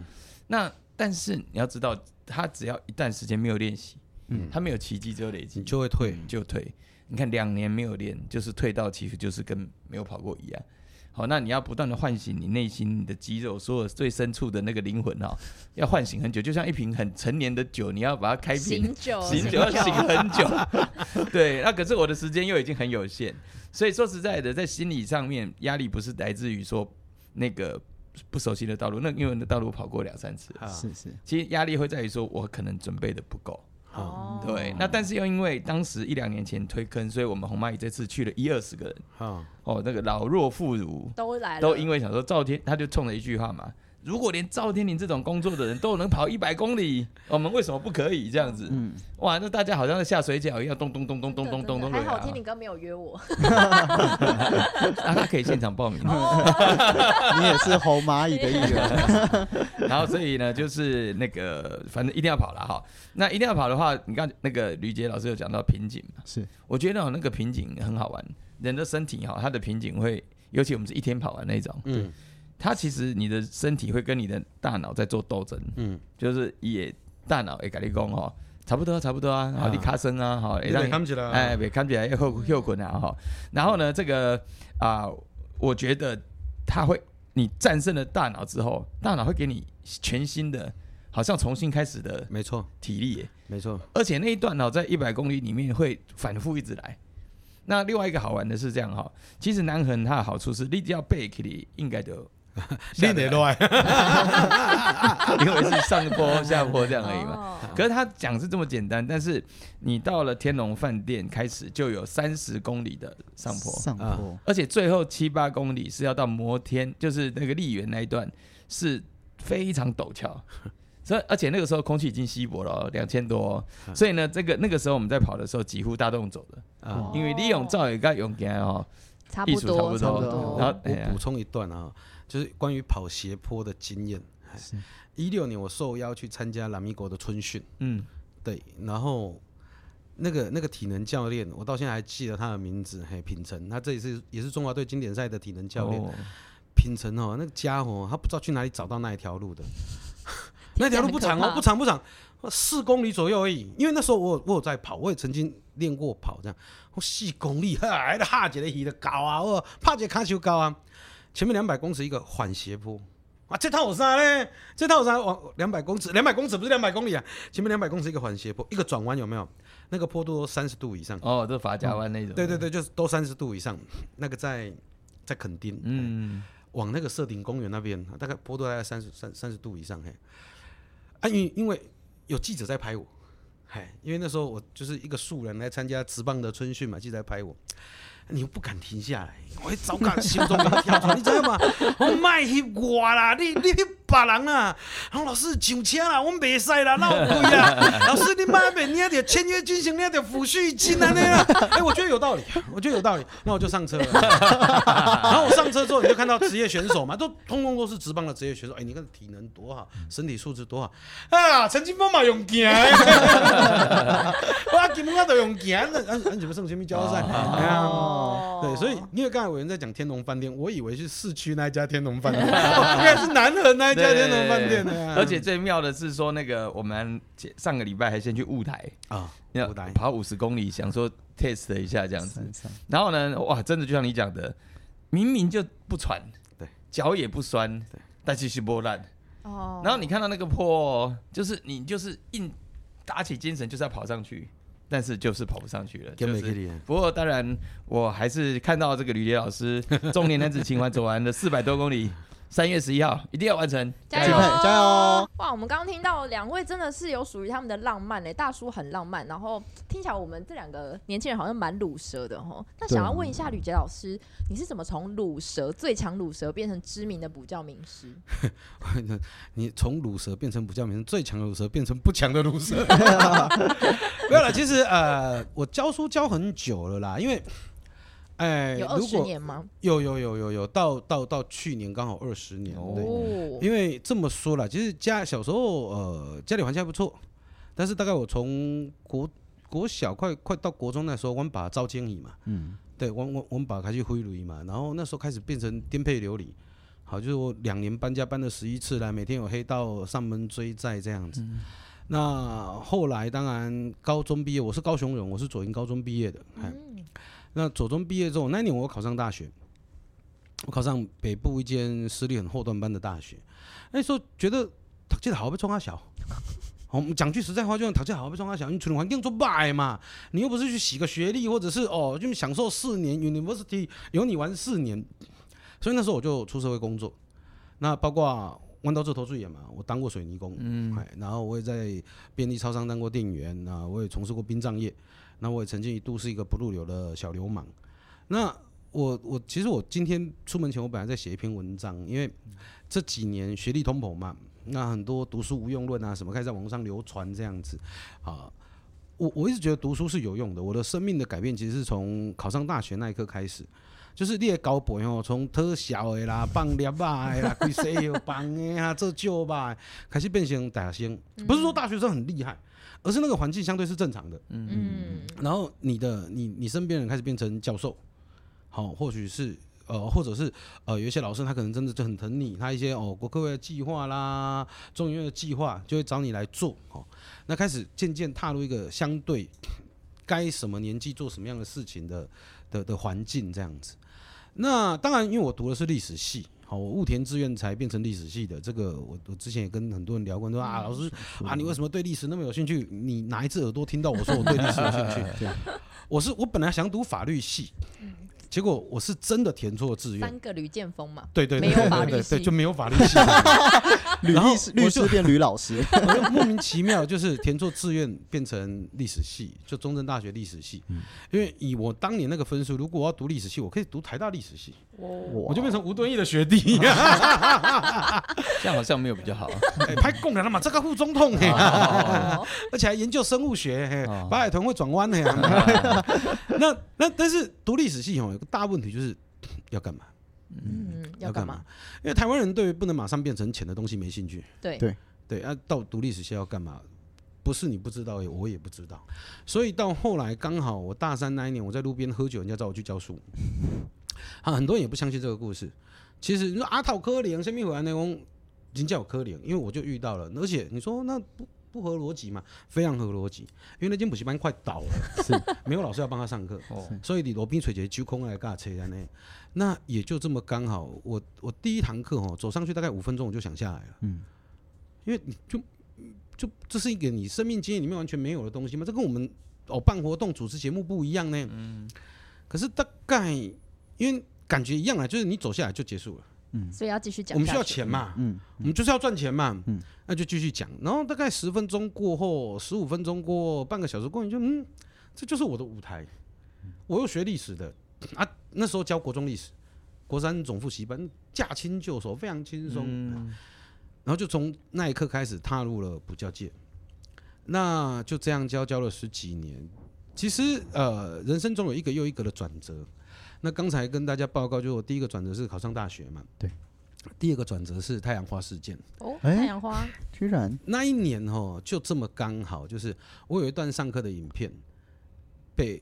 那但是你要知道，他只要一段时间没有练习，嗯，他没有奇迹，只有累积，就会退，就退。你看两年没有练，就是退到其实就是跟没有跑过一样。好，那你要不断的唤醒你内心你的肌肉，所有最深处的那个灵魂哈，要唤醒很久，就像一瓶很陈年的酒，你要把它开瓶，醒酒，醒酒要醒很久。对，那可是我的时间又已经很有限，所以说实在的，在心理上面压力不是来自于说那个。不熟悉的道路，那因为那道路跑过两三次，是是，其实压力会在于说，我可能准备的不够，哦，对，那但是又因为当时一两年前推坑，所以我们红蚂蚁这次去了一二十个人，哦，那个老弱妇孺都来，都因为想说赵天，他就冲了一句话嘛，如果连赵天林这种工作的人都能跑一百公里，我们为什么不可以这样子？嗯，哇，那大家好像在下水饺一样，咚咚咚咚咚咚咚咚。还好天林哥没有约我，那，他可以现场报名。你也是红蚂蚁的一员。然后所以呢，就是那个反正一定要跑了哈。那一定要跑的话，你看那个吕杰老师有讲到瓶颈嘛？是，我觉得那个瓶颈很好玩。人的身体哈，他的瓶颈会，尤其我们是一天跑完那种，嗯。它其实你的身体会跟你的大脑在做斗争，嗯，就是也大脑也跟你讲哈，差不多差不多啊，好，你卡声啊，好，让你看起来，哎，别看起来又后又滚啊哈，然后呢，这个啊，我觉得它会，你战胜了大脑之后，大脑会给你全新的，好像重新开始的，没错，体力，没错，而且那一段呢，在一百公里里面会反复一直来。那另外一个好玩的是这样哈，其实南横它的好处是，你只要背起来，应该就。练得乱，因为是上坡下坡这样而已嘛。可是他讲是这么简单，但是你到了天龙饭店开始就有三十公里的上坡，上坡，而且最后七八公里是要到摩天，就是那个丽园那一段是非常陡峭。所以而且那个时候空气已经稀薄了，两千多，所以呢，这个那个时候我们在跑的时候几乎大动走的。啊，因为利用照也该用给哦，差不多差不多。然后我补充一段啊。就是关于跑斜坡的经验。一六年我受邀去参加拉米国的春训，嗯，对，然后那个那个体能教练，我到现在还记得他的名字，嘿，品成，他这也是也是中华队经典赛的体能教练。品成哦，那个家伙，他不知道去哪里找到那一条路的，那条路不长哦，不长不长，四公里左右而已。因为那时候我我有在跑，我也曾经练过跑这样，我四公里，还得哈一个鱼的高啊，我拍一个卡球高啊。前面两百公尺一个缓斜坡，啊，这套啥呢？这套啥？往两百公尺，两百公尺不是两百公里啊！前面两百公尺一个缓斜坡，一个转弯有没有？那个坡度都三十度以上。哦，这法家湾那种。对对对，就是都三十度以上。那个在在垦丁，嗯，往那个社顶公园那边，大概坡度大概三十三三十度以上。嘿，啊，因因为有记者在拍我，嗨，因为那时候我就是一个素人来参加职棒的春训嘛，记者拍我。你又不敢停下来，我早敢心中跳出来，你知道吗？我卖翕我啦，你你别人啊！然后老师上车啦，我袂使啦，闹鬼啦！老师你妈咪，你还得签约军衔，你还得抚恤金啊那样。哎，我觉得有道理，我觉得有道理，那我就上车了。然后我上车之后，你就看到职业选手嘛，都通通都是职棒的职业选手。哎，你看体能多好，身体素质多好啊！陈金峰嘛用行，我根本我都用行的。俺俺怎么上全民交赛？哦，对，所以因为刚才有人在讲天龙饭店，我以为是市区那一家天龙饭店，应该是南河那一家天龙饭店。而且最妙的是说，那个我们上个礼拜还先去雾台啊，雾台跑五十公里，想说 test 一下这样子。然后呢，哇，真的就像你讲的，明明就不喘，对，脚也不酸，对，但继续波烂。哦。然后你看到那个坡，就是你就是硬打起精神，就是要跑上去。但是就是跑不上去了，就是不过当然我还是看到这个吕杰老师中年男子情怀走完了四百多公里。三月十一号一定要完成，加油加油！哇，我们刚刚听到两位真的是有属于他们的浪漫嘞，大叔很浪漫，然后听起来我们这两个年轻人好像蛮卤蛇的哈。那想要问一下吕杰老师，你是怎么从卤蛇最强卤蛇变成知名的补教名师？你从卤蛇变成补教名师，最强的卤蛇变成不强的卤蛇？没有了，其实呃，我教书教很久了啦，因为。哎，有二十年吗？有有有有有，到到到去年刚好二十年。哦，因为这么说了，其实家小时候呃家里环境还不错，但是大概我从国国小快快到国中那时候，我们把招经理嘛，嗯，对，我我我们把开去挥驴嘛，然后那时候开始变成颠沛流离，好，就是我两年搬家搬了十一次来，每天有黑道上门追债这样子。那后来当然高中毕业，我是高雄人，我是左营高中毕业的，嗯。那左中毕业之后，那年我考上大学，我考上北部一间私立很后段班的大学。那时候觉得读这好被冲啊小，我们讲句实在话，就像读这好被冲啊小，你处理环境做败嘛，你又不是去洗个学历，或者是哦，就享受四年 university 有你玩四年。所以那时候我就出社会工作，那包括弯刀这头最远嘛，我当过水泥工，嗯，然后我也在便利超商当过店员，啊我也从事过殡葬业。那我也曾经一度是一个不入流的小流氓。那我我其实我今天出门前，我本来在写一篇文章，因为这几年学历通膨嘛，那很多读书无用论啊什么开始在网络上流传这样子啊。我我一直觉得读书是有用的，我的生命的改变其实是从考上大学那一刻开始。就是你的高背吼，从特小的啦、放猎啊的啦、开西药放的啊、做酒吧，开始变成大学生。不是说大学生很厉害，而是那个环境相对是正常的。嗯嗯。然后你的你你身边人开始变成教授，好，或许是呃，或者是呃，有一些老师他可能真的就很疼你，他一些哦国科会的计划啦、中医院的计划就会找你来做。哦，那开始渐渐踏入一个相对该什么年纪做什么样的事情的的的环境这样子。那当然，因为我读的是历史系，好，我雾田志愿才变成历史系的。这个我我之前也跟很多人聊过，说啊，老师啊，你为什么对历史那么有兴趣？你哪一只耳朵听到我说我对历史有兴趣？我是我本来想读法律系。结果我是真的填错志愿，三个吕建峰嘛，对对对，没有法律系，就没有法律系，吕律师律师变吕老师，莫名其妙就是填错志愿变成历史系，就中正大学历史系，因为以我当年那个分数，如果我要读历史系，我可以读台大历史系，我就变成吴敦义的学弟，这样好像没有比较好，拍共产了嘛，这个副总统，而且还研究生物学，白海豚会转弯的呀，那那但是读历史系哦。个大问题就是 要干嘛？嗯，要干嘛？因为台湾人对不能马上变成钱的东西没兴趣。对对对，啊，到读历史系要干嘛？不是你不知道，我也不知道。所以到后来刚好我大三那一年，我在路边喝酒，人家找我去教书。啊，很多人也不相信这个故事。其实你说阿套科林、生命回来内容，人家有科林，因为我就遇到了。而且你说那不。不合逻辑嘛？非常合逻辑，因为那间补习班快倒了，是。没有老师要帮他上课，所以你罗宾水节揪空来尬车在那，那也就这么刚好。我我第一堂课哦，走上去大概五分钟我就想下来了，嗯，因为你就就这是一个你生命经验里面完全没有的东西嘛，这跟我们哦办活动主持节目不一样呢，嗯，可是大概因为感觉一样啊，就是你走下来就结束了。嗯，所以要继续讲。我们需要钱嘛，嗯，我们就是要赚钱嘛，嗯，那就继续讲。然后大概十分钟过后，十五分钟过，半个小时过，你就嗯，这就是我的舞台。我又学历史的啊，那时候教国中历史，国三总复习班，驾轻就熟，非常轻松。然后就从那一刻开始踏入了补教界，那就这样教教了十几年。其实呃，人生中有一个又一个的转折。那刚才跟大家报告，就我第一个转折是考上大学嘛，对。第二个转折是太阳花事件。哦，太阳花，居然那一年哦，就这么刚好，就是我有一段上课的影片被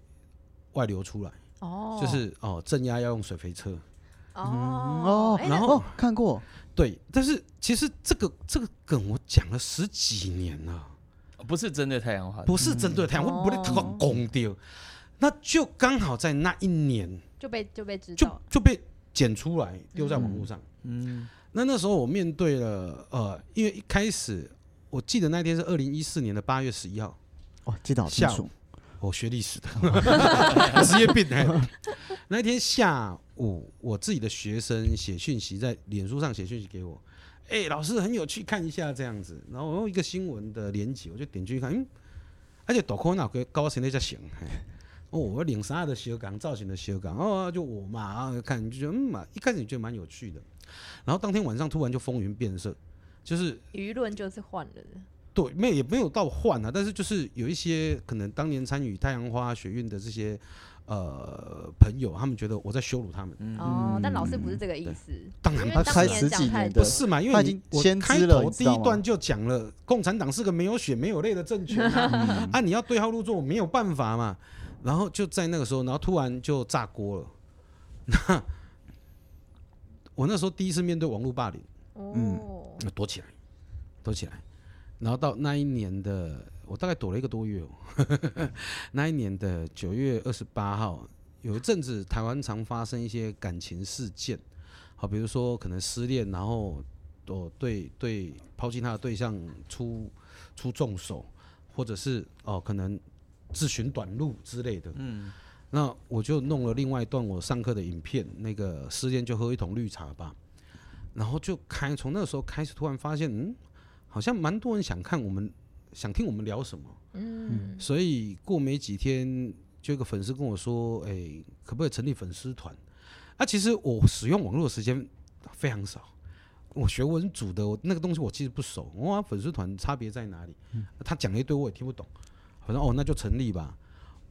外流出来。哦。就是哦，镇压要用水肥车。哦哦。然后看过。对，但是其实这个这个梗我讲了十几年了，不是针对太阳花，不是针对太阳我，不是特攻丢。那就刚好在那一年就被就被知道，就就被剪出来丢在网络上。嗯，那那时候我面对了呃，因为一开始我记得那天是二零一四年的八月十一号，哦，记得好清楚。我学历史的，职业病。那天下午，我自己的学生写讯息在脸书上写讯息给我，哎，老师很有趣，看一下这样子。然后我用一个新闻的连接，我就点进去看，嗯，而且多可脑给高层那家行。哦，我领啥的修港造型的修港，哦，就我嘛，啊，看就觉得嗯嘛，一开始你觉得蛮有趣的，然后当天晚上突然就风云变色，就是舆论就是换了，对，没也没有到换啊，但是就是有一些可能当年参与太阳花学运的这些呃朋友，他们觉得我在羞辱他们，哦，但老师不是这个意思，当然他开十几年不是嘛，因为你我开头第一段就讲了，共产党是个没有血没有泪的政权啊，啊，你要对号入座，我没有办法嘛。然后就在那个时候，然后突然就炸锅了。那我那时候第一次面对网络霸凌，嗯，躲起来，躲起来。然后到那一年的，我大概躲了一个多月哦。那一年的九月二十八号，有一阵子台湾常发生一些感情事件，好，比如说可能失恋，然后哦对对抛弃他的对象出出重手，或者是哦可能。自寻短路之类的，嗯，那我就弄了另外一段我上课的影片，那个失恋就喝一桶绿茶吧，然后就开从那个时候开始，突然发现，嗯，好像蛮多人想看我们，想听我们聊什么，嗯，所以过没几天，就有个粉丝跟我说，哎，可不可以成立粉丝团？啊，其实我使用网络的时间非常少。我学文组的，我那个东西我其实不熟。哇，粉丝团差别在哪里？他讲了一堆我也听不懂。反正哦，那就成立吧。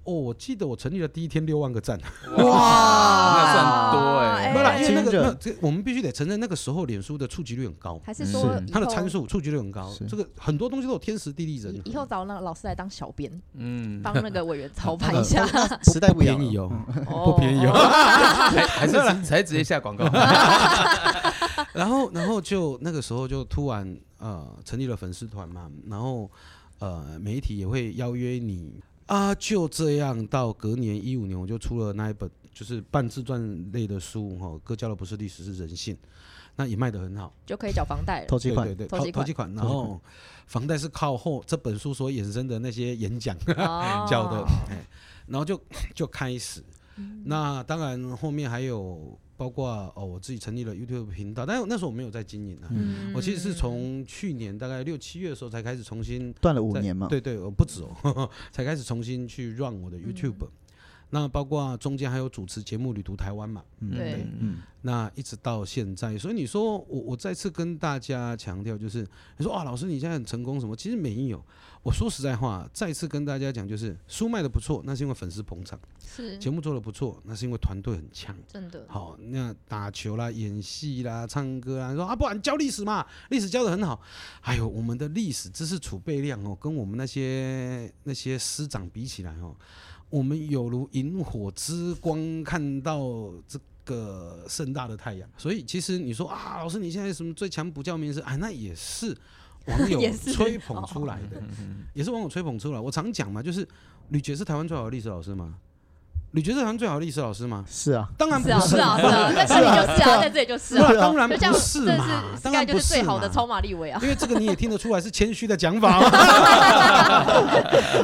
哦，我记得我成立了第一天六万个赞，哇，那算多哎。不啦，因为那个那这我们必须得承认，那个时候脸书的触及率很高，还是说它的参数触及率很高？这个很多东西都有天时地利人。以后找那个老师来当小编，嗯，帮那个委员操盘一下。时代不便宜哦，不便宜哦，还是才直接下广告。然后，然后就那个时候就突然呃成立了粉丝团嘛，然后呃媒体也会邀约你。啊，就这样，到隔年一五年，我就出了那一本，就是半自传类的书，哈，哥教的不是历史，是人性，那也卖得很好，就可以缴房贷了，投机款，对对，投投机款，然后房贷是靠后这本书所衍生的那些演讲 缴的，哎，然后就就开始，那当然后面还有。包括哦，我自己成立了 YouTube 频道，但是那时候我没有在经营啊。我其实是从去年大概六七月的时候才开始重新断了五年嘛。对对，我不止哦，才开始重新去 run 我的 YouTube。那包括中间还有主持节目《旅途台湾》嘛。嗯对，嗯。那一直到现在，所以你说我我再次跟大家强调，就是你说啊，老师你现在很成功什么？其实没有。我说实在话，再次跟大家讲，就是书卖的不错，那是因为粉丝捧场；是节目做的不错，那是因为团队很强。真的好，那打球啦、演戏啦、唱歌啦，说啊，不然教历史嘛，历史教的很好。还有我们的历史知识储备量哦，跟我们那些那些师长比起来哦，我们有如萤火之光，看到这个盛大的太阳。所以其实你说啊，老师你现在什么最强补教名师？啊，那也是。网友 吹捧出来的，也是网友吹捧出来。我常讲嘛，就是吕杰是台湾最好的历史老师嘛。吕杰是台湾最好的历史老师吗？是啊，当然不是啊，是 啊，在这里就是啊，在这里就是啊，当然不是嘛，当然就是最好的超马立伟啊。因为这个你也听得出来是谦虚的讲法。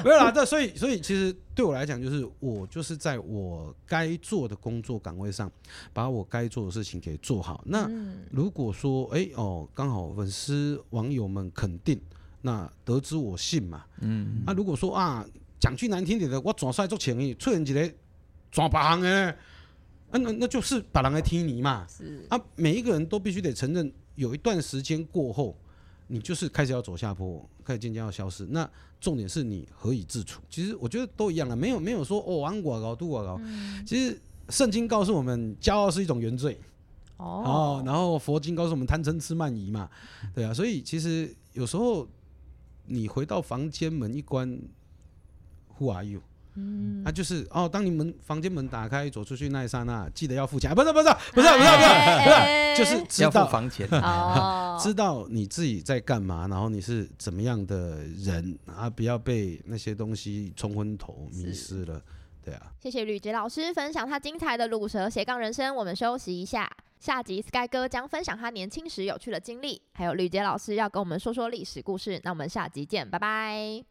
没有啦，这所以所以其实对我来讲，就是我就是在我该做的工作岗位上，把我该做的事情给做好。那如果说哎哦，刚好粉丝网友们肯定，那得知我信嘛。嗯。那如果说啊，讲句难听点的，我转帅做前意，出人一个。抓别行诶，那那那就是把人来踢你嘛。是啊，每一个人都必须得承认，有一段时间过后，你就是开始要走下坡，开始渐渐要消失。那重点是你何以自处？其实我觉得都一样啊，没有没有说哦，安寡高度寡高。其实圣经告诉我们，骄傲是一种原罪。哦。然后佛经告诉我们，贪嗔痴慢疑嘛。对啊，所以其实有时候你回到房间门一关，Who are you？嗯，那就是哦，当你们房间门打开走出去那一刹那，记得要付钱，不是不是不是不是不是，就是知道房钱，知道你自己在干嘛，然后你是怎么样的人啊，不要被那些东西冲昏头，迷失了，对啊。谢谢吕杰老师分享他精彩的卤蛇斜杠人生，我们休息一下，下集 Sky 哥将分享他年轻时有趣的经历，还有吕杰老师要跟我们说说历史故事，那我们下集见，拜拜。